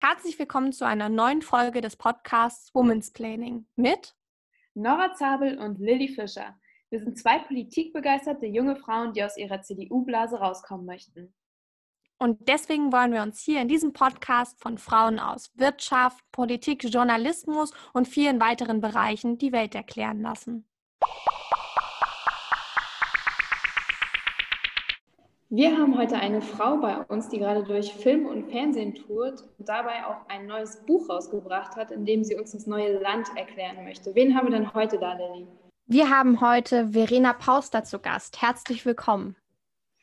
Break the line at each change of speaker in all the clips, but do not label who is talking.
Herzlich willkommen zu einer neuen Folge des Podcasts Women's Planning mit
Nora Zabel und Lilly Fischer. Wir sind zwei politikbegeisterte junge Frauen, die aus ihrer CDU-Blase rauskommen möchten.
Und deswegen wollen wir uns hier in diesem Podcast von Frauen aus Wirtschaft, Politik, Journalismus und vielen weiteren Bereichen die Welt erklären lassen.
Wir haben heute eine Frau bei uns, die gerade durch Film und Fernsehen tourt und dabei auch ein neues Buch rausgebracht hat, in dem sie uns das neue Land erklären möchte. Wen haben wir denn heute da, Lilly?
Wir haben heute Verena Pauster zu Gast. Herzlich willkommen.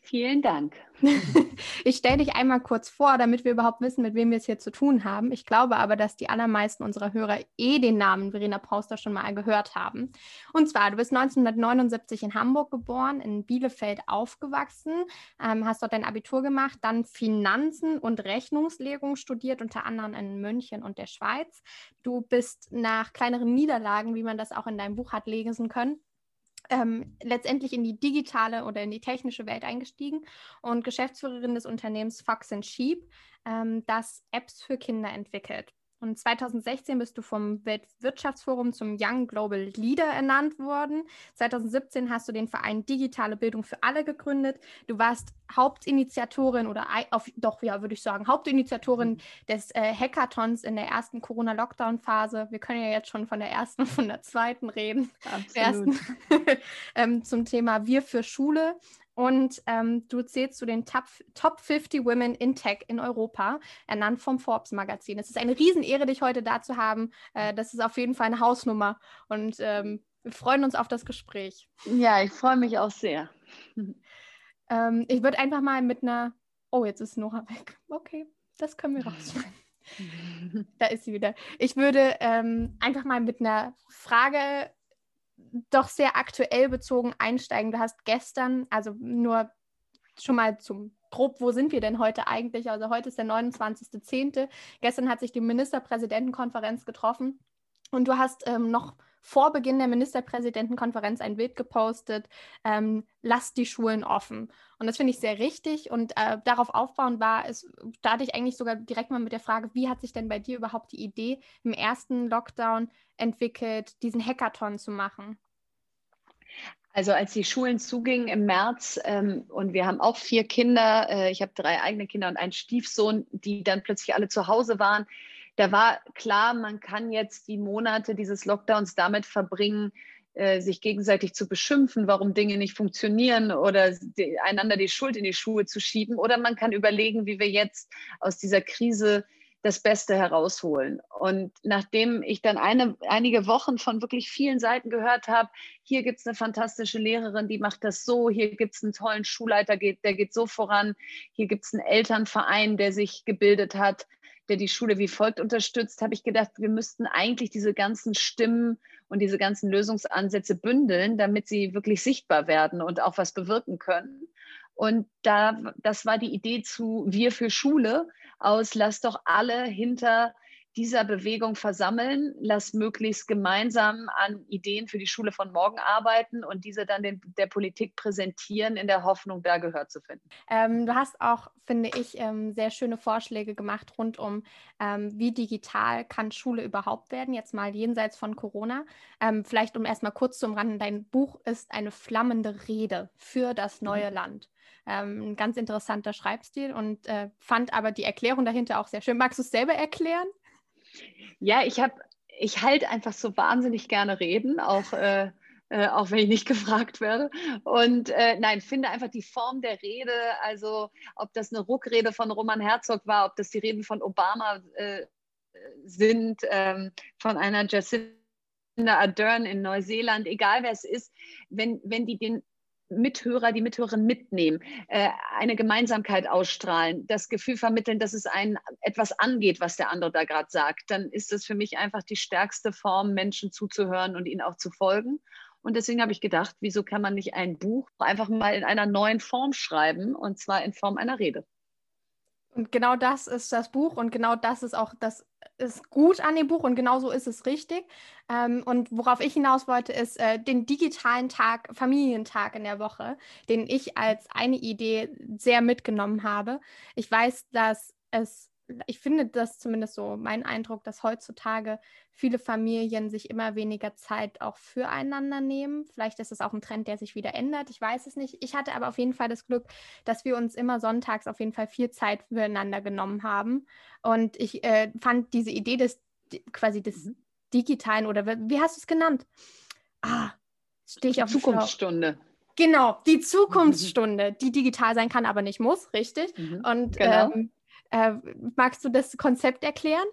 Vielen Dank.
ich stelle dich einmal kurz vor, damit wir überhaupt wissen, mit wem wir es hier zu tun haben. Ich glaube aber, dass die allermeisten unserer Hörer eh den Namen Verena Pauster schon mal gehört haben. Und zwar, du bist 1979 in Hamburg geboren, in Bielefeld aufgewachsen, ähm, hast dort dein Abitur gemacht, dann Finanzen und Rechnungslegung studiert, unter anderem in München und der Schweiz. Du bist nach kleineren Niederlagen, wie man das auch in deinem Buch hat lesen können, ähm, letztendlich in die digitale oder in die technische Welt eingestiegen und Geschäftsführerin des Unternehmens Fox Sheep, ähm, das Apps für Kinder entwickelt. Und 2016 bist du vom Weltwirtschaftsforum zum Young Global Leader ernannt worden. 2017 hast du den Verein Digitale Bildung für alle gegründet. Du warst Hauptinitiatorin oder auf, doch, ja, würde ich sagen, Hauptinitiatorin mhm. des äh, Hackathons in der ersten Corona-Lockdown-Phase. Wir können ja jetzt schon von der ersten und von der zweiten reden.
Absolut.
Ersten, ähm, zum Thema Wir für Schule. Und ähm, du zählst zu den Top, Top 50 Women in Tech in Europa, ernannt vom Forbes Magazin. Es ist eine Riesenehre, dich heute da zu haben. Äh, das ist auf jeden Fall eine Hausnummer. Und ähm, wir freuen uns auf das Gespräch.
Ja, ich freue mich auch sehr.
ähm, ich würde einfach mal mit einer. Oh, jetzt ist Nora weg. Okay, das können wir rausfinden. da ist sie wieder. Ich würde ähm, einfach mal mit einer Frage doch sehr aktuell bezogen einsteigen. Du hast gestern, also nur schon mal zum grob, wo sind wir denn heute eigentlich? Also heute ist der 29.10. Gestern hat sich die Ministerpräsidentenkonferenz getroffen und du hast ähm, noch vor Beginn der Ministerpräsidentenkonferenz ein Bild gepostet, ähm, lasst die Schulen offen. Und das finde ich sehr richtig und äh, darauf aufbauend war es, starte ich eigentlich sogar direkt mal mit der Frage, wie hat sich denn bei dir überhaupt die Idee im ersten Lockdown entwickelt, diesen Hackathon zu machen?
Also als die Schulen zugingen im März ähm, und wir haben auch vier Kinder, äh, ich habe drei eigene Kinder und einen Stiefsohn, die dann plötzlich alle zu Hause waren, da war klar, man kann jetzt die Monate dieses Lockdowns damit verbringen, äh, sich gegenseitig zu beschimpfen, warum Dinge nicht funktionieren oder einander die Schuld in die Schuhe zu schieben. Oder man kann überlegen, wie wir jetzt aus dieser Krise das Beste herausholen. Und nachdem ich dann eine, einige Wochen von wirklich vielen Seiten gehört habe, hier gibt es eine fantastische Lehrerin, die macht das so, hier gibt es einen tollen Schulleiter, der geht so voran, hier gibt es einen Elternverein, der sich gebildet hat, der die Schule wie folgt unterstützt, habe ich gedacht, wir müssten eigentlich diese ganzen Stimmen und diese ganzen Lösungsansätze bündeln, damit sie wirklich sichtbar werden und auch was bewirken können. Und da, das war die Idee zu Wir für Schule aus, lass doch alle hinter dieser Bewegung versammeln, lass möglichst gemeinsam an Ideen für die Schule von morgen arbeiten und diese dann den, der Politik präsentieren, in der Hoffnung, da Gehör zu finden.
Ähm, du hast auch, finde ich, ähm, sehr schöne Vorschläge gemacht rund um, ähm, wie digital kann Schule überhaupt werden, jetzt mal jenseits von Corona. Ähm, vielleicht um erstmal kurz zu umranden, dein Buch ist eine flammende Rede für das neue mhm. Land. Ähm, ein ganz interessanter Schreibstil und äh, fand aber die Erklärung dahinter auch sehr schön. Magst du es selber erklären?
Ja, ich habe, ich halte einfach so wahnsinnig gerne reden, auch, äh, äh, auch wenn ich nicht gefragt werde. Und äh, nein, finde einfach die Form der Rede, also ob das eine Ruckrede von Roman Herzog war, ob das die Reden von Obama äh, sind, ähm, von einer Jacinda Ardern in Neuseeland, egal wer es ist, wenn, wenn die den Mithörer, die Mithörerin mitnehmen, äh, eine Gemeinsamkeit ausstrahlen, das Gefühl vermitteln, dass es einen etwas angeht, was der andere da gerade sagt, dann ist das für mich einfach die stärkste Form, Menschen zuzuhören und ihnen auch zu folgen. Und deswegen habe ich gedacht, wieso kann man nicht ein Buch einfach mal in einer neuen Form schreiben, und zwar in Form einer Rede.
Und genau das ist das Buch und genau das ist auch das ist gut an dem Buch und genau so ist es richtig. Ähm, und worauf ich hinaus wollte, ist äh, den digitalen Tag, Familientag in der Woche, den ich als eine Idee sehr mitgenommen habe. Ich weiß, dass es ich finde das zumindest so mein Eindruck, dass heutzutage viele Familien sich immer weniger Zeit auch füreinander nehmen. Vielleicht ist es auch ein Trend, der sich wieder ändert. Ich weiß es nicht. Ich hatte aber auf jeden Fall das Glück, dass wir uns immer sonntags auf jeden Fall viel Zeit füreinander genommen haben. Und ich äh, fand diese Idee des quasi des mhm. digitalen oder wie hast du es genannt?
Ah, stehe ich auf Zukunftsstunde.
Genau, die Zukunftsstunde, die digital sein kann, aber nicht muss, richtig. Mhm. Und genau. ähm, äh, magst du das Konzept erklären?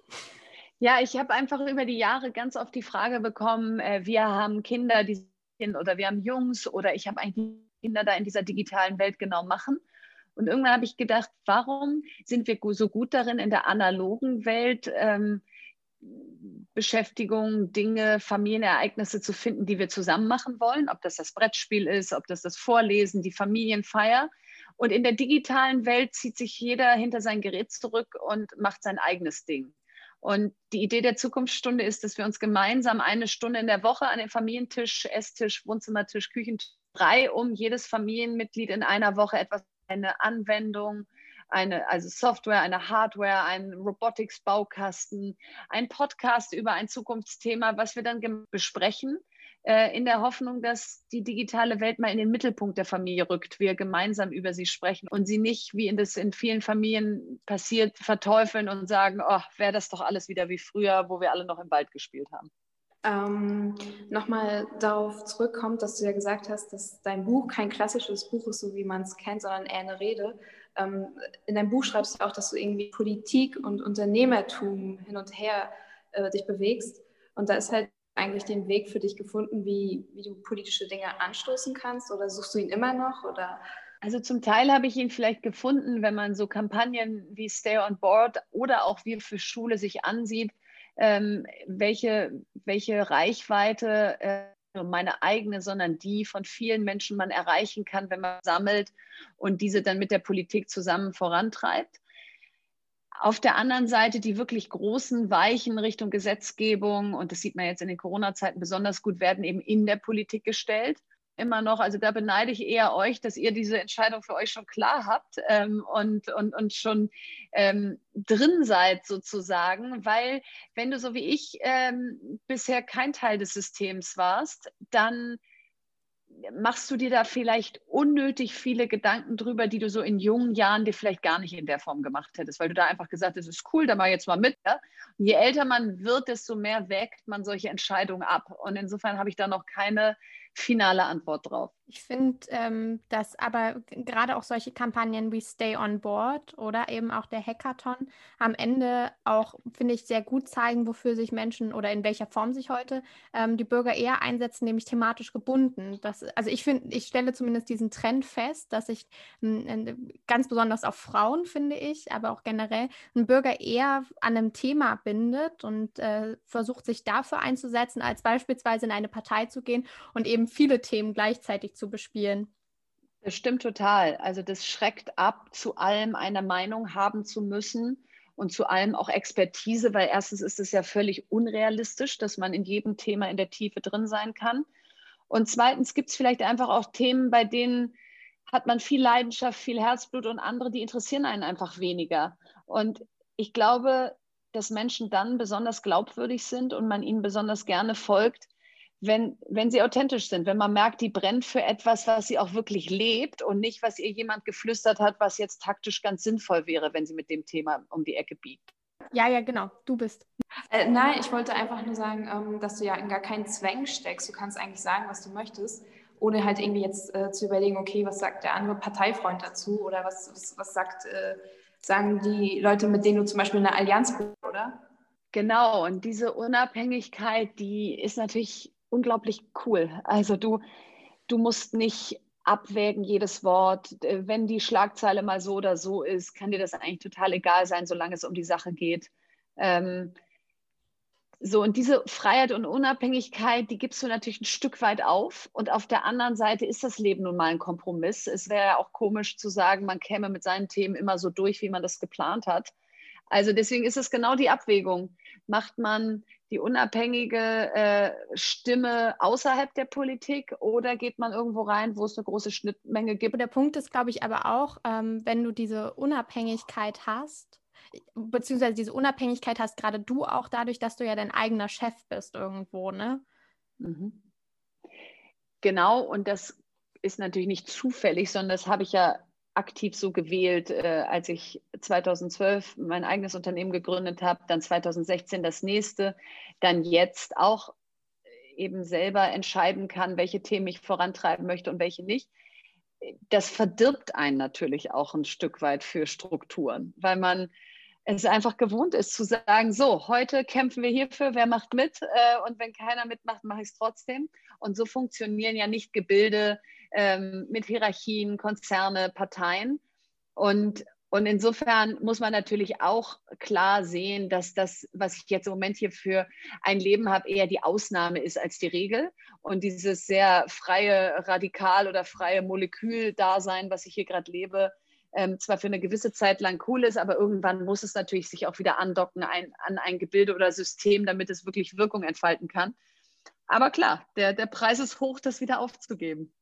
Ja, ich habe einfach über die Jahre ganz oft die Frage bekommen, äh, wir haben Kinder, die sind, oder wir haben Jungs oder ich habe eigentlich Kinder da in dieser digitalen Welt genau machen. Und irgendwann habe ich gedacht, warum sind wir so gut darin, in der analogen Welt ähm, Beschäftigung, Dinge, Familienereignisse zu finden, die wir zusammen machen wollen, ob das das Brettspiel ist, ob das das Vorlesen, die Familienfeier. Und in der digitalen Welt zieht sich jeder hinter sein Gerät zurück und macht sein eigenes Ding. Und die Idee der Zukunftsstunde ist, dass wir uns gemeinsam eine Stunde in der Woche an den Familientisch, Esstisch, Wohnzimmertisch, Küchentisch frei um jedes Familienmitglied in einer Woche etwas, eine Anwendung, eine also Software, eine Hardware, ein Robotics-Baukasten, ein Podcast über ein Zukunftsthema, was wir dann besprechen, in der Hoffnung, dass die digitale Welt mal in den Mittelpunkt der Familie rückt, wir gemeinsam über sie sprechen und sie nicht, wie in das in vielen Familien passiert, verteufeln und sagen, oh, wäre das doch alles wieder wie früher, wo wir alle noch im Wald gespielt haben.
Ähm, Nochmal darauf zurückkommt, dass du ja gesagt hast, dass dein Buch kein klassisches Buch ist, so wie man es kennt, sondern eher eine Rede. Ähm, in deinem Buch schreibst du auch, dass du irgendwie Politik und Unternehmertum hin und her äh, dich bewegst. Und da ist halt eigentlich den Weg für dich gefunden, wie, wie du politische Dinge anstoßen kannst? Oder suchst du ihn immer noch? Oder?
Also zum Teil habe ich ihn vielleicht gefunden, wenn man so Kampagnen wie Stay on Board oder auch Wir für Schule sich ansieht, ähm, welche, welche Reichweite äh, meine eigene, sondern die von vielen Menschen man erreichen kann, wenn man sammelt und diese dann mit der Politik zusammen vorantreibt. Auf der anderen Seite die wirklich großen Weichen Richtung Gesetzgebung, und das sieht man jetzt in den Corona-Zeiten besonders gut, werden eben in der Politik gestellt immer noch. Also da beneide ich eher euch, dass ihr diese Entscheidung für euch schon klar habt ähm, und, und, und schon ähm, drin seid sozusagen, weil wenn du so wie ich ähm, bisher kein Teil des Systems warst, dann machst du dir da vielleicht unnötig viele Gedanken drüber, die du so in jungen Jahren dir vielleicht gar nicht in der Form gemacht hättest, weil du da einfach gesagt hast, das ist cool, da mach ich jetzt mal mit. Ja? Je älter man wird, desto mehr wägt man solche Entscheidungen ab. Und insofern habe ich da noch keine finale Antwort drauf.
Ich finde, ähm, dass aber gerade auch solche Kampagnen wie Stay on Board oder eben auch der Hackathon am Ende auch, finde ich, sehr gut zeigen, wofür sich Menschen oder in welcher Form sich heute ähm, die Bürger eher einsetzen, nämlich thematisch gebunden. Das, also ich finde, ich stelle zumindest diesen Trend fest, dass sich ganz besonders auf Frauen, finde ich, aber auch generell ein Bürger eher an einem Thema bindet und äh, versucht, sich dafür einzusetzen, als beispielsweise in eine Partei zu gehen und eben viele Themen gleichzeitig zu bespielen.
Das stimmt total. Also das schreckt ab, zu allem eine Meinung haben zu müssen und zu allem auch Expertise, weil erstens ist es ja völlig unrealistisch, dass man in jedem Thema in der Tiefe drin sein kann. Und zweitens gibt es vielleicht einfach auch Themen, bei denen hat man viel Leidenschaft, viel Herzblut und andere, die interessieren einen einfach weniger. Und ich glaube, dass Menschen dann besonders glaubwürdig sind und man ihnen besonders gerne folgt, wenn, wenn sie authentisch sind, wenn man merkt, die brennt für etwas, was sie auch wirklich lebt und nicht, was ihr jemand geflüstert hat, was jetzt taktisch ganz sinnvoll wäre, wenn sie mit dem Thema um die Ecke biegt.
Ja, ja, genau, du bist.
Äh, nein, ich wollte einfach nur sagen, ähm, dass du ja in gar keinen Zwang steckst. Du kannst eigentlich sagen, was du möchtest, ohne halt irgendwie jetzt äh, zu überlegen, okay, was sagt der andere Parteifreund dazu oder was, was, was sagt, äh, sagen die Leute, mit denen du zum Beispiel eine Allianz bist, oder?
Genau, und diese Unabhängigkeit, die ist natürlich unglaublich cool. Also du, du musst nicht abwägen jedes Wort. Äh, wenn die Schlagzeile mal so oder so ist, kann dir das eigentlich total egal sein, solange es um die Sache geht. Ähm, so, und diese Freiheit und Unabhängigkeit, die gibst du natürlich ein Stück weit auf. Und auf der anderen Seite ist das Leben nun mal ein Kompromiss. Es wäre ja auch komisch zu sagen, man käme mit seinen Themen immer so durch, wie man das geplant hat. Also deswegen ist es genau die Abwägung. Macht man die unabhängige äh, Stimme außerhalb der Politik oder geht man irgendwo rein, wo es eine große Schnittmenge gibt?
Der Punkt ist, glaube ich, aber auch, ähm, wenn du diese Unabhängigkeit hast, beziehungsweise diese Unabhängigkeit hast gerade du auch dadurch, dass du ja dein eigener Chef bist irgendwo, ne? Mhm.
Genau, und das ist natürlich nicht zufällig, sondern das habe ich ja aktiv so gewählt, äh, als ich 2012 mein eigenes Unternehmen gegründet habe, dann 2016 das nächste, dann jetzt auch eben selber entscheiden kann, welche Themen ich vorantreiben möchte und welche nicht. Das verdirbt einen natürlich auch ein Stück weit für Strukturen, weil man es einfach gewohnt ist zu sagen, so, heute kämpfen wir hierfür, wer macht mit äh, und wenn keiner mitmacht, mache ich es trotzdem. Und so funktionieren ja nicht Gebilde ähm, mit Hierarchien, Konzerne, Parteien. Und, und insofern muss man natürlich auch klar sehen, dass das, was ich jetzt im Moment hier für ein Leben habe, eher die Ausnahme ist als die Regel. Und dieses sehr freie Radikal oder freie Molekül-Dasein, was ich hier gerade lebe, ähm, zwar für eine gewisse Zeit lang cool ist, aber irgendwann muss es natürlich sich auch wieder andocken ein, an ein Gebilde oder System, damit es wirklich Wirkung entfalten kann. Aber klar, der, der Preis ist hoch, das wieder aufzugeben.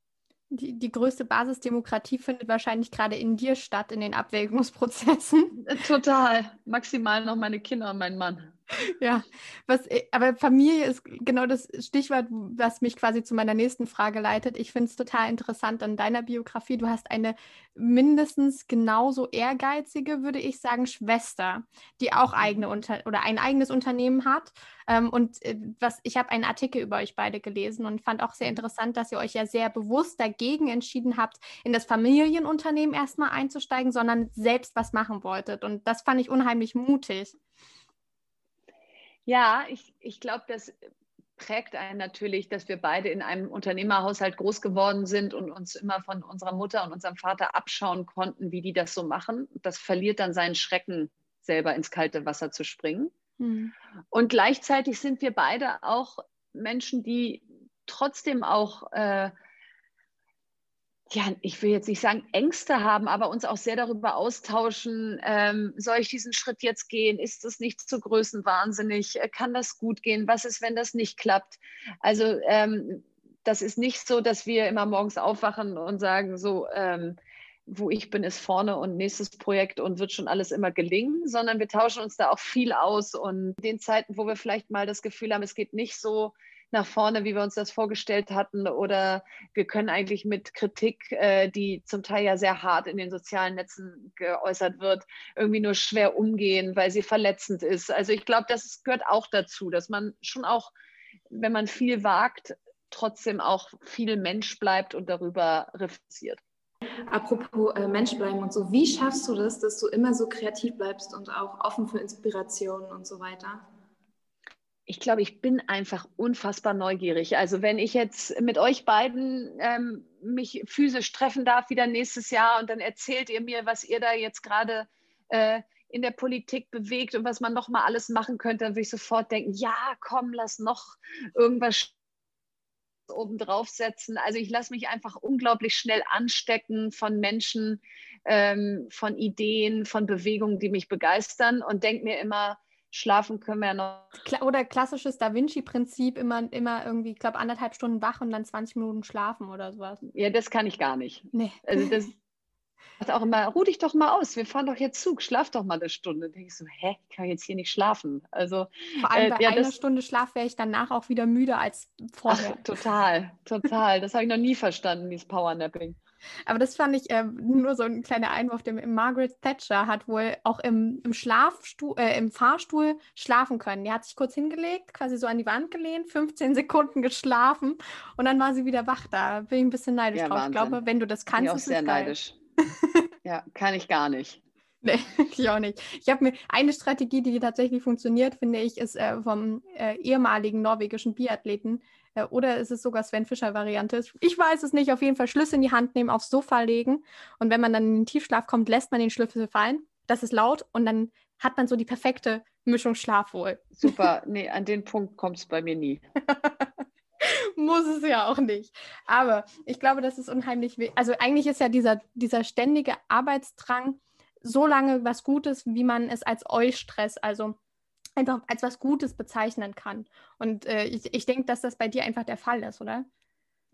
Die, die größte Basisdemokratie findet wahrscheinlich gerade in dir statt, in den Abwägungsprozessen.
Total. Maximal noch meine Kinder und mein Mann.
Ja, was, äh, aber Familie ist genau das Stichwort, was mich quasi zu meiner nächsten Frage leitet. Ich finde es total interessant an deiner Biografie. Du hast eine mindestens genauso ehrgeizige, würde ich sagen, Schwester, die auch eigene Unter oder ein eigenes Unternehmen hat. Ähm, und äh, was ich habe einen Artikel über euch beide gelesen und fand auch sehr interessant, dass ihr euch ja sehr bewusst dagegen entschieden habt, in das Familienunternehmen erstmal einzusteigen, sondern selbst was machen wolltet. Und das fand ich unheimlich mutig.
Ja, ich, ich glaube, das prägt einen natürlich, dass wir beide in einem Unternehmerhaushalt groß geworden sind und uns immer von unserer Mutter und unserem Vater abschauen konnten, wie die das so machen. Das verliert dann seinen Schrecken, selber ins kalte Wasser zu springen. Mhm. Und gleichzeitig sind wir beide auch Menschen, die trotzdem auch äh, ja, ich will jetzt nicht sagen Ängste haben, aber uns auch sehr darüber austauschen, ähm, soll ich diesen Schritt jetzt gehen? Ist das nicht zu größenwahnsinnig? Äh, kann das gut gehen? Was ist, wenn das nicht klappt? Also ähm, das ist nicht so, dass wir immer morgens aufwachen und sagen, so, ähm, wo ich bin, ist vorne und nächstes Projekt und wird schon alles immer gelingen, sondern wir tauschen uns da auch viel aus. Und in den Zeiten, wo wir vielleicht mal das Gefühl haben, es geht nicht so, nach vorne, wie wir uns das vorgestellt hatten. Oder wir können eigentlich mit Kritik, äh, die zum Teil ja sehr hart in den sozialen Netzen geäußert wird, irgendwie nur schwer umgehen, weil sie verletzend ist. Also ich glaube, das gehört auch dazu, dass man schon auch, wenn man viel wagt, trotzdem auch viel Mensch bleibt und darüber reflektiert.
Apropos äh, Mensch bleiben und so, wie schaffst du das, dass du immer so kreativ bleibst und auch offen für Inspirationen und so weiter?
Ich glaube, ich bin einfach unfassbar neugierig. Also wenn ich jetzt mit euch beiden ähm, mich physisch treffen darf wieder nächstes Jahr und dann erzählt ihr mir, was ihr da jetzt gerade äh, in der Politik bewegt und was man noch mal alles machen könnte, dann würde ich sofort denken, ja, komm, lass noch irgendwas oben draufsetzen. Also ich lasse mich einfach unglaublich schnell anstecken von Menschen, ähm, von Ideen, von Bewegungen, die mich begeistern und denke mir immer, Schlafen können wir ja noch.
Oder klassisches Da Vinci-Prinzip, immer, immer irgendwie, ich glaube, anderthalb Stunden wach und dann 20 Minuten schlafen oder sowas.
Ja, das kann ich gar nicht. Nee. Also das sagt auch immer, ruh dich doch mal aus, wir fahren doch jetzt Zug, schlaf doch mal eine Stunde. Da denke ich so, hä, ich kann jetzt hier nicht schlafen. Also,
Vor allem äh, bei ja, einer das, Stunde Schlaf wäre ich danach auch wieder müde als vorher.
Ach, total, total. Das habe ich noch nie verstanden, dieses Powernapping.
Aber das fand ich äh, nur so ein kleiner Einwurf, den Margaret Thatcher hat wohl auch im, im, Schlafstuhl, äh, im Fahrstuhl schlafen können. Die hat sich kurz hingelegt, quasi so an die Wand gelehnt, 15 Sekunden geschlafen und dann war sie wieder wach. Da bin ich ein bisschen neidisch ja, drauf. Wahnsinn. Ich glaube, wenn du das kannst, bin ich
auch
ist
sehr neidisch. ja, kann ich gar nicht.
Nee, ich auch nicht. Ich habe mir eine Strategie, die tatsächlich funktioniert, finde ich, ist äh, vom äh, ehemaligen norwegischen Biathleten oder ist es sogar Sven Fischer-Variante? Ich weiß es nicht. Auf jeden Fall Schlüssel in die Hand nehmen, aufs Sofa legen und wenn man dann in den Tiefschlaf kommt, lässt man den Schlüssel fallen. Das ist laut und dann hat man so die perfekte Mischung Schlaf wohl.
Super. Nee, an den Punkt kommt es bei mir nie.
Muss es ja auch nicht. Aber ich glaube, das ist unheimlich. Also eigentlich ist ja dieser, dieser ständige Arbeitsdrang so lange was Gutes, wie man es als Eustress, also einfach als was Gutes bezeichnen kann. Und äh, ich, ich denke, dass das bei dir einfach der Fall ist, oder?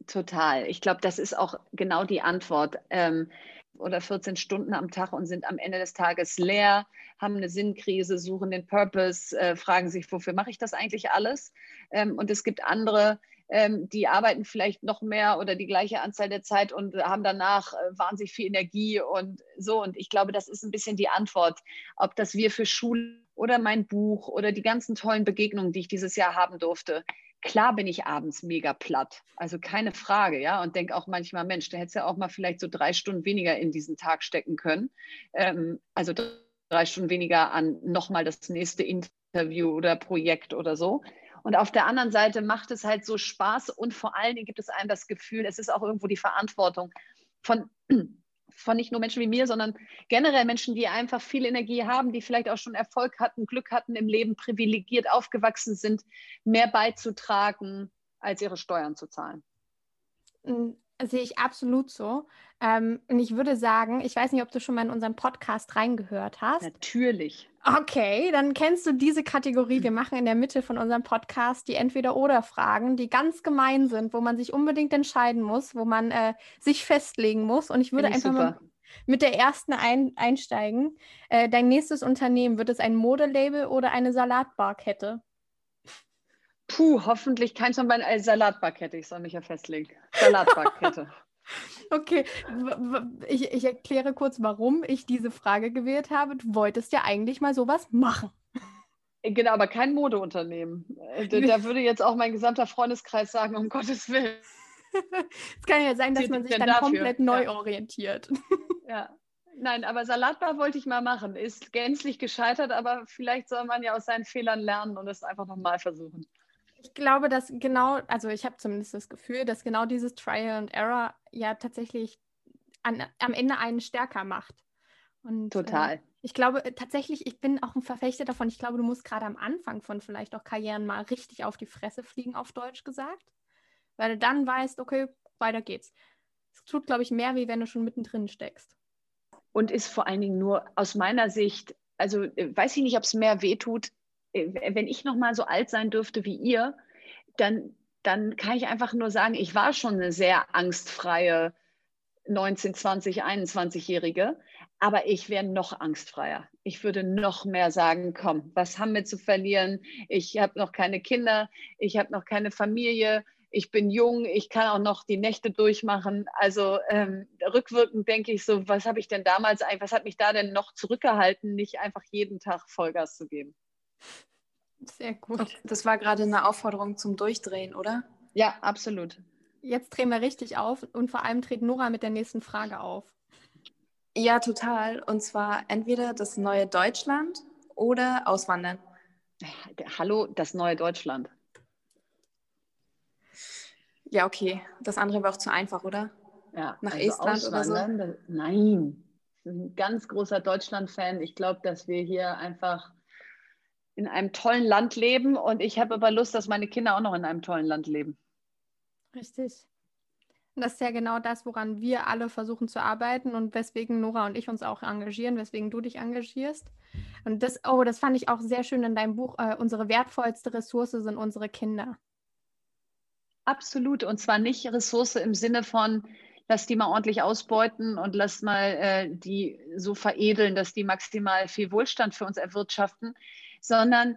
Total. Ich glaube, das ist auch genau die Antwort. Ähm, oder 14 Stunden am Tag und sind am Ende des Tages leer, haben eine Sinnkrise, suchen den Purpose, äh, fragen sich, wofür mache ich das eigentlich alles? Ähm, und es gibt andere, ähm, die arbeiten vielleicht noch mehr oder die gleiche Anzahl der Zeit und haben danach äh, wahnsinnig viel Energie und so. Und ich glaube, das ist ein bisschen die Antwort, ob das wir für Schule oder mein Buch oder die ganzen tollen Begegnungen, die ich dieses Jahr haben durfte. Klar bin ich abends mega platt, also keine Frage, ja, und denke auch manchmal, Mensch, da hättest du ja auch mal vielleicht so drei Stunden weniger in diesen Tag stecken können. Ähm, also drei Stunden weniger an nochmal das nächste Interview oder Projekt oder so. Und auf der anderen Seite macht es halt so Spaß und vor allen Dingen gibt es einem das Gefühl, es ist auch irgendwo die Verantwortung von, von nicht nur Menschen wie mir, sondern generell Menschen, die einfach viel Energie haben, die vielleicht auch schon Erfolg hatten, Glück hatten im Leben, privilegiert aufgewachsen sind, mehr beizutragen, als ihre Steuern zu zahlen.
Sehe ich absolut so. Ähm, und ich würde sagen, ich weiß nicht, ob du schon mal in unseren Podcast reingehört hast.
Natürlich.
Okay, dann kennst du diese Kategorie. Wir machen in der Mitte von unserem Podcast die Entweder-Oder-Fragen, die ganz gemein sind, wo man sich unbedingt entscheiden muss, wo man äh, sich festlegen muss. Und ich würde ich einfach super. mal mit der ersten ein einsteigen. Äh, dein nächstes Unternehmen, wird es ein Modelabel oder eine Salatbarkette?
Puh, hoffentlich keins von beiden. Eine Salatbarkette, ich soll mich ja festlegen. Salatbarkette.
Okay, ich, ich erkläre kurz, warum ich diese Frage gewählt habe. Du wolltest ja eigentlich mal sowas machen.
Äh, genau, aber kein Modeunternehmen. Äh, da, da würde jetzt auch mein gesamter Freundeskreis sagen, um Gottes Willen.
Es kann ja sein, dass man sich dann dafür? komplett neu ja. orientiert.
Ja. Nein, aber Salatbar wollte ich mal machen. Ist gänzlich gescheitert, aber vielleicht soll man ja aus seinen Fehlern lernen und es einfach nochmal versuchen.
Ich glaube, dass genau, also ich habe zumindest das Gefühl, dass genau dieses Trial and Error ja tatsächlich an, am Ende einen stärker macht. Und,
Total.
Äh, ich glaube äh, tatsächlich, ich bin auch ein Verfechter davon. Ich glaube, du musst gerade am Anfang von vielleicht auch Karrieren mal richtig auf die Fresse fliegen, auf Deutsch gesagt, weil du dann weißt, okay, weiter geht's. Es tut, glaube ich, mehr, wie wenn du schon mittendrin steckst.
Und ist vor allen Dingen nur aus meiner Sicht, also äh, weiß ich nicht, ob es mehr wehtut, äh, wenn ich noch mal so alt sein dürfte wie ihr, dann, dann kann ich einfach nur sagen, ich war schon eine sehr angstfreie 19, 20, 21-Jährige, aber ich wäre noch angstfreier. Ich würde noch mehr sagen, komm, was haben wir zu verlieren? Ich habe noch keine Kinder, ich habe noch keine Familie, ich bin jung, ich kann auch noch die Nächte durchmachen. Also ähm, rückwirkend denke ich so, was habe ich denn damals, was hat mich da denn noch zurückgehalten, nicht einfach jeden Tag Vollgas zu geben?
Sehr gut. Okay, das war gerade eine Aufforderung zum Durchdrehen, oder?
Ja, absolut.
Jetzt drehen wir richtig auf und vor allem tritt Nora mit der nächsten Frage auf.
Ja, total. Und zwar entweder das neue Deutschland oder Auswandern.
Hallo, das neue Deutschland.
Ja, okay. Das andere war auch zu einfach, oder?
Ja, nach also Estland oder so? Nein. Ich bin ein ganz großer Deutschland-Fan. Ich glaube, dass wir hier einfach in einem tollen Land leben und ich habe aber Lust, dass meine Kinder auch noch in einem tollen Land leben.
Richtig. Und das ist ja genau das, woran wir alle versuchen zu arbeiten und weswegen Nora und ich uns auch engagieren, weswegen du dich engagierst. Und das, oh, das fand ich auch sehr schön in deinem Buch. Äh, unsere wertvollste Ressource sind unsere Kinder.
Absolut. Und zwar nicht Ressource im Sinne von, lass die mal ordentlich ausbeuten und lass mal äh, die so veredeln, dass die maximal viel Wohlstand für uns erwirtschaften, sondern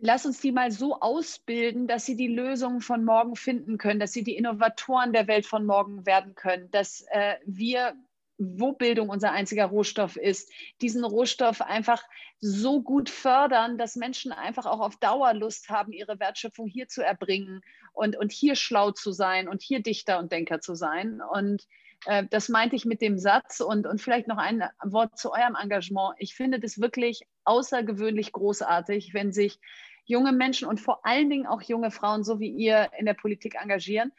lass uns die mal so ausbilden, dass sie die Lösungen von morgen finden können, dass sie die Innovatoren der Welt von morgen werden können, dass äh, wir wo Bildung unser einziger Rohstoff ist, diesen Rohstoff einfach so gut fördern, dass Menschen einfach auch auf Dauer Lust haben, ihre Wertschöpfung hier zu erbringen und, und hier schlau zu sein und hier Dichter und Denker zu sein. Und das meinte ich mit dem Satz und, und vielleicht noch ein Wort zu eurem Engagement. Ich finde das wirklich außergewöhnlich großartig, wenn sich junge Menschen und vor allen Dingen auch junge Frauen, so wie ihr, in der Politik engagieren.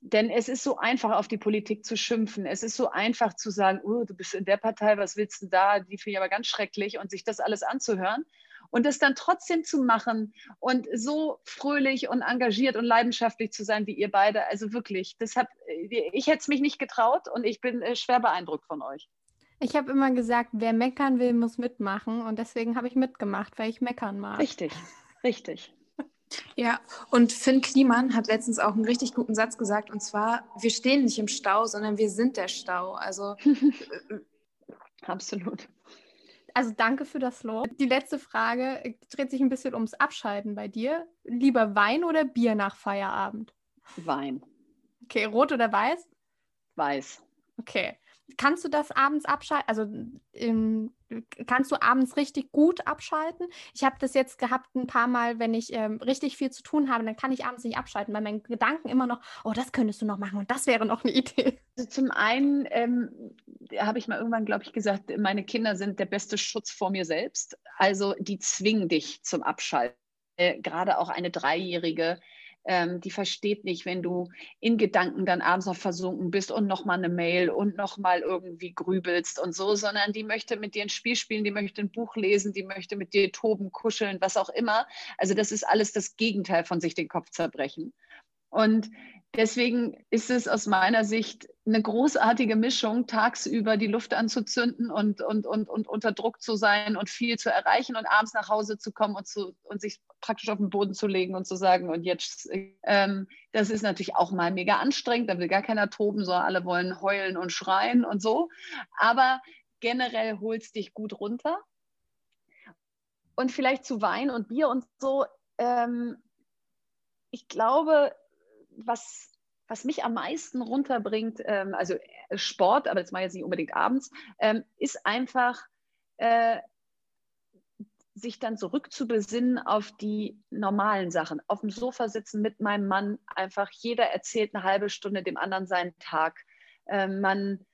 Denn es ist so einfach, auf die Politik zu schimpfen. Es ist so einfach zu sagen, oh, du bist in der Partei, was willst du da? Die finde ich aber ganz schrecklich und sich das alles anzuhören und es dann trotzdem zu machen und so fröhlich und engagiert und leidenschaftlich zu sein wie ihr beide. Also wirklich, deshalb, ich hätte es mich nicht getraut und ich bin äh, schwer beeindruckt von euch.
Ich habe immer gesagt, wer meckern will, muss mitmachen und deswegen habe ich mitgemacht, weil ich meckern mag.
Richtig, richtig.
Ja, und Finn Kliman hat letztens auch einen richtig guten Satz gesagt, und zwar, wir stehen nicht im Stau, sondern wir sind der Stau. Also
absolut.
Also danke für das Lob. Die letzte Frage dreht sich ein bisschen ums Abschalten bei dir. Lieber Wein oder Bier nach Feierabend?
Wein.
Okay, rot oder weiß?
Weiß.
Okay. Kannst du das abends abschalten? Also ähm, kannst du abends richtig gut abschalten? Ich habe das jetzt gehabt ein paar Mal, wenn ich ähm, richtig viel zu tun habe, dann kann ich abends nicht abschalten, weil meine Gedanken immer noch, oh, das könntest du noch machen und das wäre noch eine Idee.
Also zum einen ähm, habe ich mal irgendwann, glaube ich, gesagt, meine Kinder sind der beste Schutz vor mir selbst. Also die zwingen dich zum Abschalten. Äh, gerade auch eine Dreijährige ähm, die versteht nicht, wenn du in Gedanken dann abends noch versunken bist und nochmal eine Mail und nochmal irgendwie grübelst und so, sondern die möchte mit dir ein Spiel spielen, die möchte ein Buch lesen, die möchte mit dir toben, kuscheln, was auch immer. Also das ist alles das Gegenteil von sich den Kopf zerbrechen. Und deswegen ist es aus meiner Sicht eine großartige Mischung, tagsüber die Luft anzuzünden und, und, und, und unter Druck zu sein und viel zu erreichen und abends nach Hause zu kommen und, zu, und sich praktisch auf den Boden zu legen und zu sagen, und jetzt, ähm, das ist natürlich auch mal mega anstrengend, da will gar keiner toben, sondern alle wollen heulen und schreien und so. Aber generell holst dich gut runter. Und vielleicht zu Wein und Bier und so. Ähm, ich glaube, was, was mich am meisten runterbringt, ähm, also äh, Sport, aber das mache ich jetzt nicht unbedingt abends, ähm, ist einfach, äh, sich dann zurückzubesinnen auf die normalen Sachen. Auf dem Sofa sitzen mit meinem Mann, einfach jeder erzählt eine halbe Stunde dem anderen seinen Tag. Äh, man,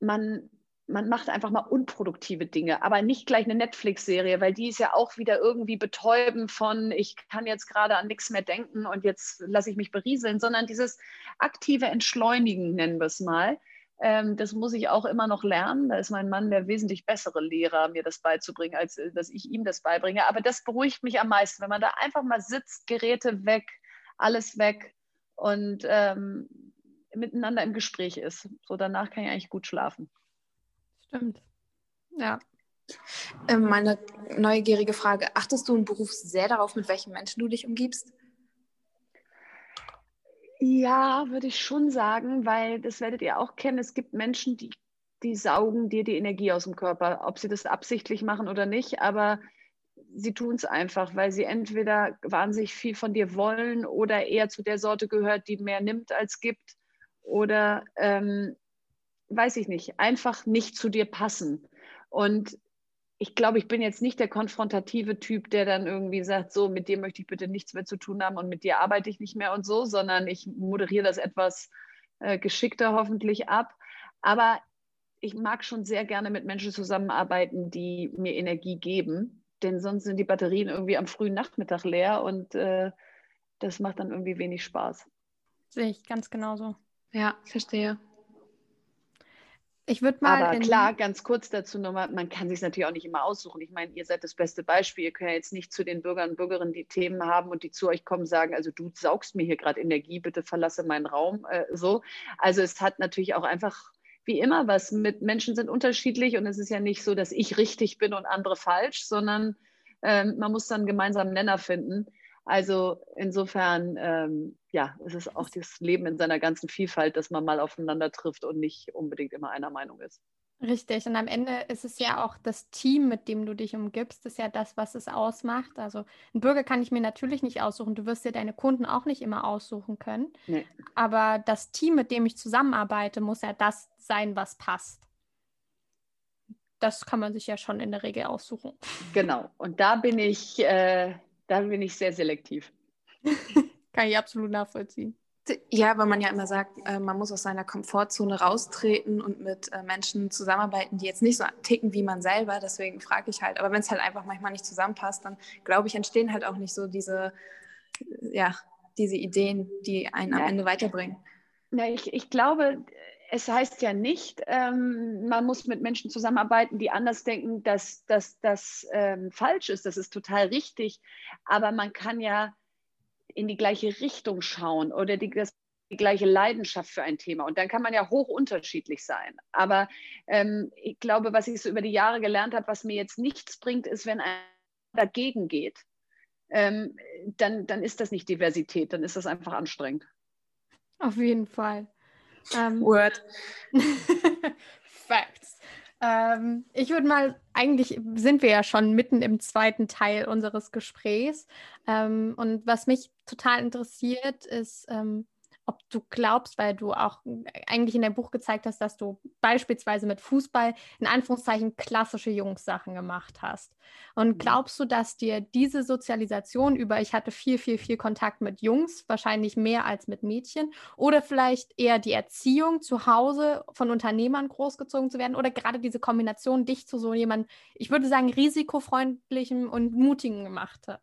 man man macht einfach mal unproduktive Dinge, aber nicht gleich eine Netflix-Serie, weil die ist ja auch wieder irgendwie betäubend von, ich kann jetzt gerade an nichts mehr denken und jetzt lasse ich mich berieseln, sondern dieses aktive Entschleunigen, nennen wir es mal. Ähm, das muss ich auch immer noch lernen. Da ist mein Mann der wesentlich bessere Lehrer, mir das beizubringen, als äh, dass ich ihm das beibringe. Aber das beruhigt mich am meisten, wenn man da einfach mal sitzt, Geräte weg, alles weg und ähm, miteinander im Gespräch ist. So danach kann ich eigentlich gut schlafen.
Stimmt. Ja.
Ähm, meine neugierige Frage: Achtest du im Beruf sehr darauf, mit welchen Menschen du dich umgibst?
Ja, würde ich schon sagen, weil das werdet ihr auch kennen. Es gibt Menschen, die, die saugen dir die Energie aus dem Körper, ob sie das absichtlich machen oder nicht, aber sie tun es einfach, weil sie entweder wahnsinnig viel von dir wollen oder eher zu der Sorte gehört, die mehr nimmt als gibt oder ähm, weiß ich nicht, einfach nicht zu dir passen. Und ich glaube, ich bin jetzt nicht der konfrontative Typ, der dann irgendwie sagt, so, mit dir möchte ich bitte nichts mehr zu tun haben und mit dir arbeite ich nicht mehr und so, sondern ich moderiere das etwas äh, geschickter hoffentlich ab. Aber ich mag schon sehr gerne mit Menschen zusammenarbeiten, die mir Energie geben, denn sonst sind die Batterien irgendwie am frühen Nachmittag leer und äh, das macht dann irgendwie wenig Spaß.
Sehe ich ganz genauso.
Ja, verstehe.
Ich würde mal.
Aber klar, ganz kurz dazu nochmal, man kann sich natürlich auch nicht immer aussuchen. Ich meine, ihr seid das beste Beispiel. Ihr könnt ja jetzt nicht zu den Bürgern und Bürgerinnen, die Themen haben und die zu euch kommen, sagen, also du saugst mir hier gerade Energie, bitte verlasse meinen Raum. Äh, so. Also es hat natürlich auch einfach wie immer was mit Menschen sind unterschiedlich und es ist ja nicht so, dass ich richtig bin und andere falsch, sondern ähm, man muss dann gemeinsam einen Nenner finden. Also insofern, ähm, ja, es ist auch das Leben in seiner ganzen Vielfalt, dass man mal aufeinander trifft und nicht unbedingt immer einer Meinung ist.
Richtig. Und am Ende ist es ja auch das Team, mit dem du dich umgibst, ist ja das, was es ausmacht. Also einen Bürger kann ich mir natürlich nicht aussuchen. Du wirst dir deine Kunden auch nicht immer aussuchen können. Nee. Aber das Team, mit dem ich zusammenarbeite, muss ja das sein, was passt. Das kann man sich ja schon in der Regel aussuchen.
Genau. Und da bin ich. Äh da bin ich sehr selektiv.
Kann ich absolut nachvollziehen.
Ja, weil man ja immer sagt, äh, man muss aus seiner Komfortzone raustreten und mit äh, Menschen zusammenarbeiten, die jetzt nicht so ticken wie man selber. Deswegen frage ich halt. Aber wenn es halt einfach manchmal nicht zusammenpasst, dann glaube ich, entstehen halt auch nicht so diese, ja, diese Ideen, die einen am Ende weiterbringen.
Na, ich, ich glaube, es heißt ja nicht, ähm, man muss mit Menschen zusammenarbeiten, die anders denken, dass das ähm, falsch ist. Das ist total richtig. Aber man kann ja in die gleiche Richtung schauen oder die, das, die gleiche Leidenschaft für ein Thema. Und dann kann man ja hoch unterschiedlich sein. Aber ähm, ich glaube, was ich so über die Jahre gelernt habe, was mir jetzt nichts bringt, ist, wenn einer dagegen geht ähm, dann, dann ist das nicht Diversität, dann ist das einfach anstrengend.
Auf jeden Fall.
Ähm, Word.
Facts. Ähm, ich würde mal, eigentlich sind wir ja schon mitten im zweiten Teil unseres Gesprächs. Ähm, und was mich total interessiert, ist, ähm, ob du glaubst, weil du auch eigentlich in deinem Buch gezeigt hast, dass du beispielsweise mit Fußball in Anführungszeichen klassische Jungssachen gemacht hast. Und mhm. glaubst du, dass dir diese Sozialisation über, ich hatte viel, viel, viel Kontakt mit Jungs, wahrscheinlich mehr als mit Mädchen, oder vielleicht eher die Erziehung zu Hause von Unternehmern großgezogen zu werden, oder gerade diese Kombination dich zu so jemandem, ich würde sagen, risikofreundlichem und mutigen gemacht hat?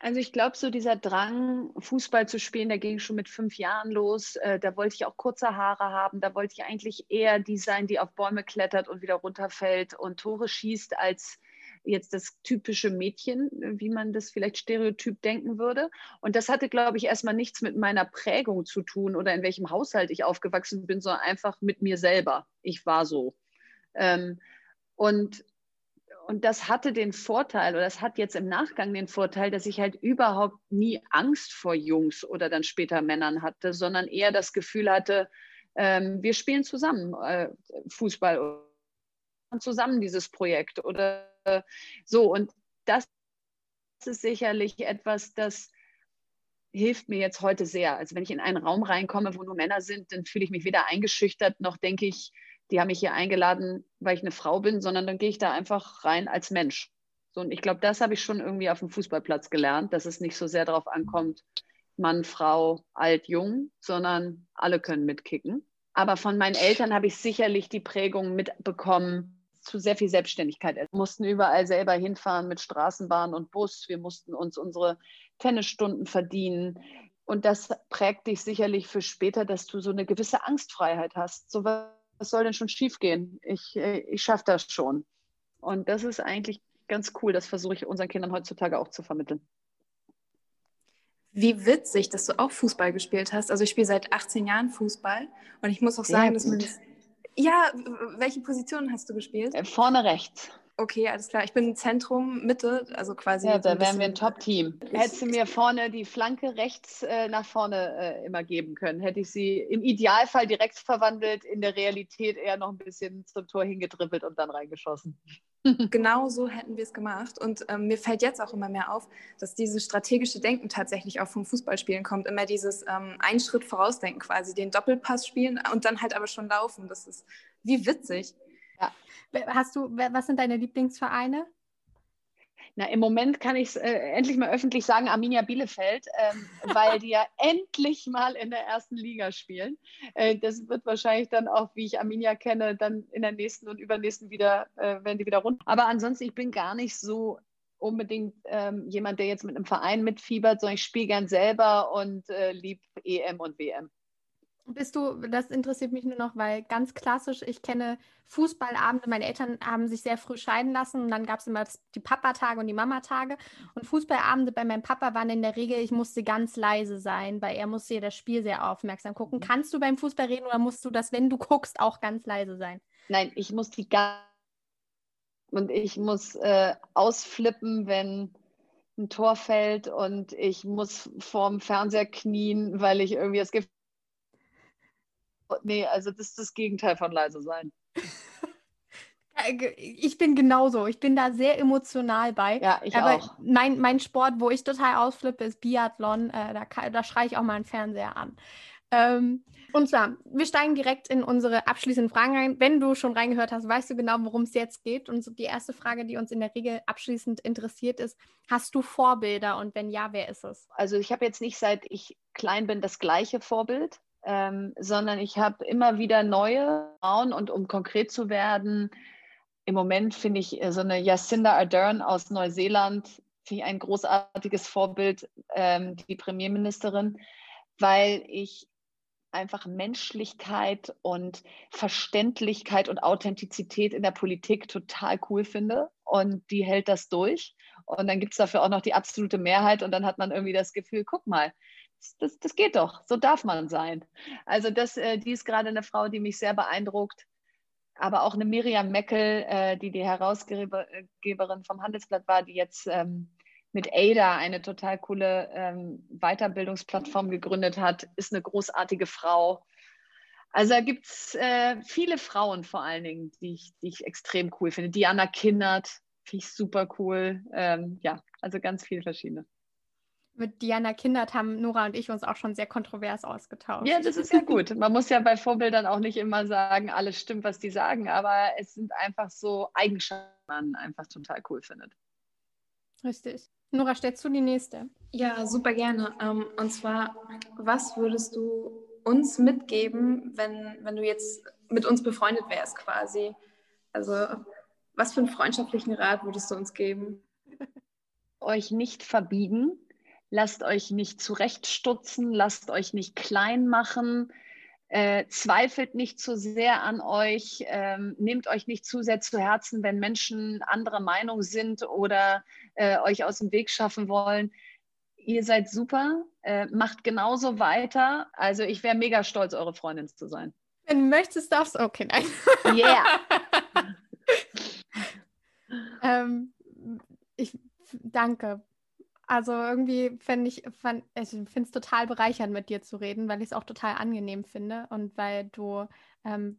Also ich glaube, so dieser Drang, Fußball zu spielen, der ging schon mit fünf Jahren los. Äh, da wollte ich auch kurze Haare haben. Da wollte ich eigentlich eher die sein, die auf Bäume klettert und wieder runterfällt und Tore schießt, als jetzt das typische Mädchen, wie man das vielleicht stereotyp denken würde. Und das hatte, glaube ich, erstmal nichts mit meiner Prägung zu tun oder in welchem Haushalt ich aufgewachsen bin, sondern einfach mit mir selber. Ich war so. Ähm, und und das hatte den Vorteil, oder das hat jetzt im Nachgang den Vorteil, dass ich halt überhaupt nie Angst vor Jungs oder dann später Männern hatte, sondern eher das Gefühl hatte, ähm, wir spielen zusammen äh, Fußball und zusammen dieses Projekt oder äh, so. Und das ist sicherlich etwas, das hilft mir jetzt heute sehr. Also wenn ich in einen Raum reinkomme, wo nur Männer sind, dann fühle ich mich weder eingeschüchtert, noch denke ich, die haben mich hier eingeladen, weil ich eine Frau bin, sondern dann gehe ich da einfach rein als Mensch. So, und ich glaube, das habe ich schon irgendwie auf dem Fußballplatz gelernt, dass es nicht so sehr darauf ankommt, Mann, Frau, alt, jung, sondern alle können mitkicken. Aber von meinen Eltern habe ich sicherlich die Prägung mitbekommen zu sehr viel Selbstständigkeit. Wir mussten überall selber hinfahren mit Straßenbahn und Bus. Wir mussten uns unsere Tennisstunden verdienen. Und das prägt dich sicherlich für später, dass du so eine gewisse Angstfreiheit hast. So was soll denn schon schiefgehen? Ich, äh, ich schaffe das schon. Und das ist eigentlich ganz cool. Das versuche ich unseren Kindern heutzutage auch zu vermitteln.
Wie witzig, dass du auch Fußball gespielt hast. Also ich spiele seit 18 Jahren Fußball und ich muss auch sagen, dass man das. Ja, welche Position hast du gespielt?
Äh, vorne rechts.
Okay, alles klar. Ich bin Zentrum, Mitte, also quasi.
Ja, da wären wir ein Top-Team. Hättest du mir vorne die Flanke rechts äh, nach vorne äh, immer geben können, hätte ich sie im Idealfall direkt verwandelt, in der Realität eher noch ein bisschen zum Tor hingedribbelt und dann reingeschossen.
Genau so hätten wir es gemacht. Und ähm, mir fällt jetzt auch immer mehr auf, dass dieses strategische Denken tatsächlich auch vom Fußballspielen kommt. Immer dieses ähm, einen Schritt vorausdenken quasi, den Doppelpass spielen und dann halt aber schon laufen. Das ist wie witzig.
Hast du, was sind deine Lieblingsvereine?
Na, im Moment kann ich es äh, endlich mal öffentlich sagen, Arminia Bielefeld, ähm, weil die ja endlich mal in der ersten Liga spielen. Äh, das wird wahrscheinlich dann auch, wie ich Arminia kenne, dann in der nächsten und übernächsten wieder, äh, werden die wieder runter. Aber ansonsten, ich bin gar nicht so unbedingt ähm, jemand, der jetzt mit einem Verein mitfiebert, sondern ich spiele gern selber und äh, lieb EM und WM.
Bist du, das interessiert mich nur noch, weil ganz klassisch, ich kenne Fußballabende, meine Eltern haben sich sehr früh scheiden lassen und dann gab es immer die Papatage und die Mamatage. Und Fußballabende bei meinem Papa waren in der Regel, ich musste ganz leise sein, weil er musste ja das Spiel sehr aufmerksam gucken. Mhm. Kannst du beim Fußball reden oder musst du das, wenn du guckst, auch ganz leise sein?
Nein, ich muss die gar und ich muss äh, ausflippen, wenn ein Tor fällt und ich muss vorm Fernseher knien, weil ich irgendwie das Gefühl Nee, also das ist das Gegenteil von leise sein.
Ich bin genauso. Ich bin da sehr emotional bei.
Ja, ich Aber auch.
Mein, mein Sport, wo ich total ausflippe, ist Biathlon. Äh, da, da schreie ich auch mal einen Fernseher an. Ähm, und zwar, wir steigen direkt in unsere abschließenden Fragen rein. Wenn du schon reingehört hast, weißt du genau, worum es jetzt geht. Und so die erste Frage, die uns in der Regel abschließend interessiert, ist: Hast du Vorbilder? Und wenn ja, wer ist es?
Also, ich habe jetzt nicht seit ich klein bin das gleiche Vorbild ähm, sondern ich habe immer wieder neue Frauen und um konkret zu werden, im Moment finde ich äh, so eine Jacinda Ardern aus Neuseeland, ich ein großartiges Vorbild, ähm, die Premierministerin, weil ich einfach Menschlichkeit und Verständlichkeit und Authentizität in der Politik total cool finde. Und die hält das durch. Und dann gibt es dafür auch noch die absolute Mehrheit. Und dann hat man irgendwie das Gefühl, guck mal, das, das geht doch, so darf man sein. Also das, äh, die ist gerade eine Frau, die mich sehr beeindruckt. Aber auch eine Miriam Meckel, äh, die die Herausgeberin vom Handelsblatt war, die jetzt ähm, mit Ada eine total coole ähm, Weiterbildungsplattform gegründet hat, ist eine großartige Frau. Also da gibt es äh, viele Frauen vor allen Dingen, die ich, die ich extrem cool finde. Diana Kindert finde ich super cool. Ähm, ja, also ganz viele verschiedene.
Mit Diana Kindert haben Nora und ich uns auch schon sehr kontrovers ausgetauscht.
Ja, das ist ja gut. Man muss ja bei Vorbildern auch nicht immer sagen, alles stimmt, was die sagen, aber es sind einfach so Eigenschaften, die man einfach total cool findet.
Richtig. Nora, stellst du die nächste?
Ja, super gerne. Ähm, und zwar, was würdest du uns mitgeben, wenn, wenn du jetzt mit uns befreundet wärst quasi? Also, was für einen freundschaftlichen Rat würdest du uns geben?
Euch nicht verbiegen, lasst euch nicht zurechtstutzen, lasst euch nicht klein machen, äh, zweifelt nicht zu sehr an euch, ähm, nehmt euch nicht zu sehr zu Herzen, wenn Menschen anderer Meinung sind oder äh, euch aus dem Weg schaffen wollen ihr seid super, äh, macht genauso weiter. Also ich wäre mega stolz, eure Freundin zu sein.
Wenn du möchtest, darfst du. Okay, nein.
Yeah.
ähm, ich danke. Also irgendwie finde ich, fand, ich finde es total bereichernd, mit dir zu reden, weil ich es auch total angenehm finde und weil du ähm,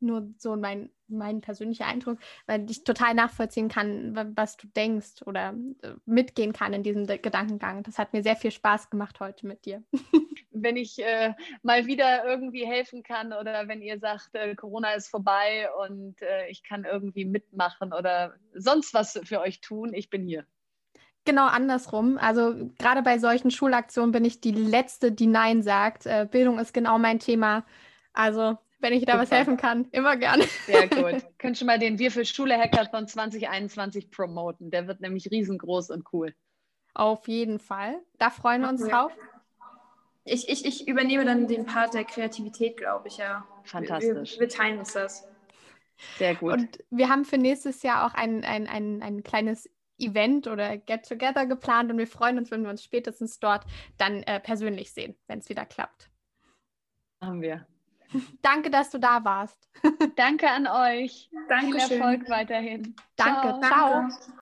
nur so mein, mein persönlicher Eindruck, weil ich total nachvollziehen kann, was du denkst oder äh, mitgehen kann in diesem Gedankengang. Das hat mir sehr viel Spaß gemacht heute mit dir.
Wenn ich äh, mal wieder irgendwie helfen kann oder wenn ihr sagt, äh, Corona ist vorbei und äh, ich kann irgendwie mitmachen oder sonst was für euch tun, ich bin hier.
Genau andersrum. Also gerade bei solchen Schulaktionen bin ich die Letzte, die Nein sagt. Äh, Bildung ist genau mein Thema. Also wenn ich da Super. was helfen kann, immer gerne.
Sehr gut. Könnt ihr mal den Wir für Schule Hackathon 2021 promoten. Der wird nämlich riesengroß und cool.
Auf jeden Fall. Da freuen wir uns drauf.
Ich, ich, ich übernehme dann den Part der Kreativität, glaube ich, ja.
Fantastisch.
Wir, wir, teilen uns das.
Sehr gut.
Und wir haben für nächstes Jahr auch ein, ein, ein, ein kleines Event oder Get-Together geplant und wir freuen uns, wenn wir uns spätestens dort dann äh, persönlich sehen, wenn es wieder klappt.
Haben wir.
Danke, dass du da warst.
Danke an euch.
Danke.
Viel Erfolg weiterhin.
Danke. Ciao. Ciao.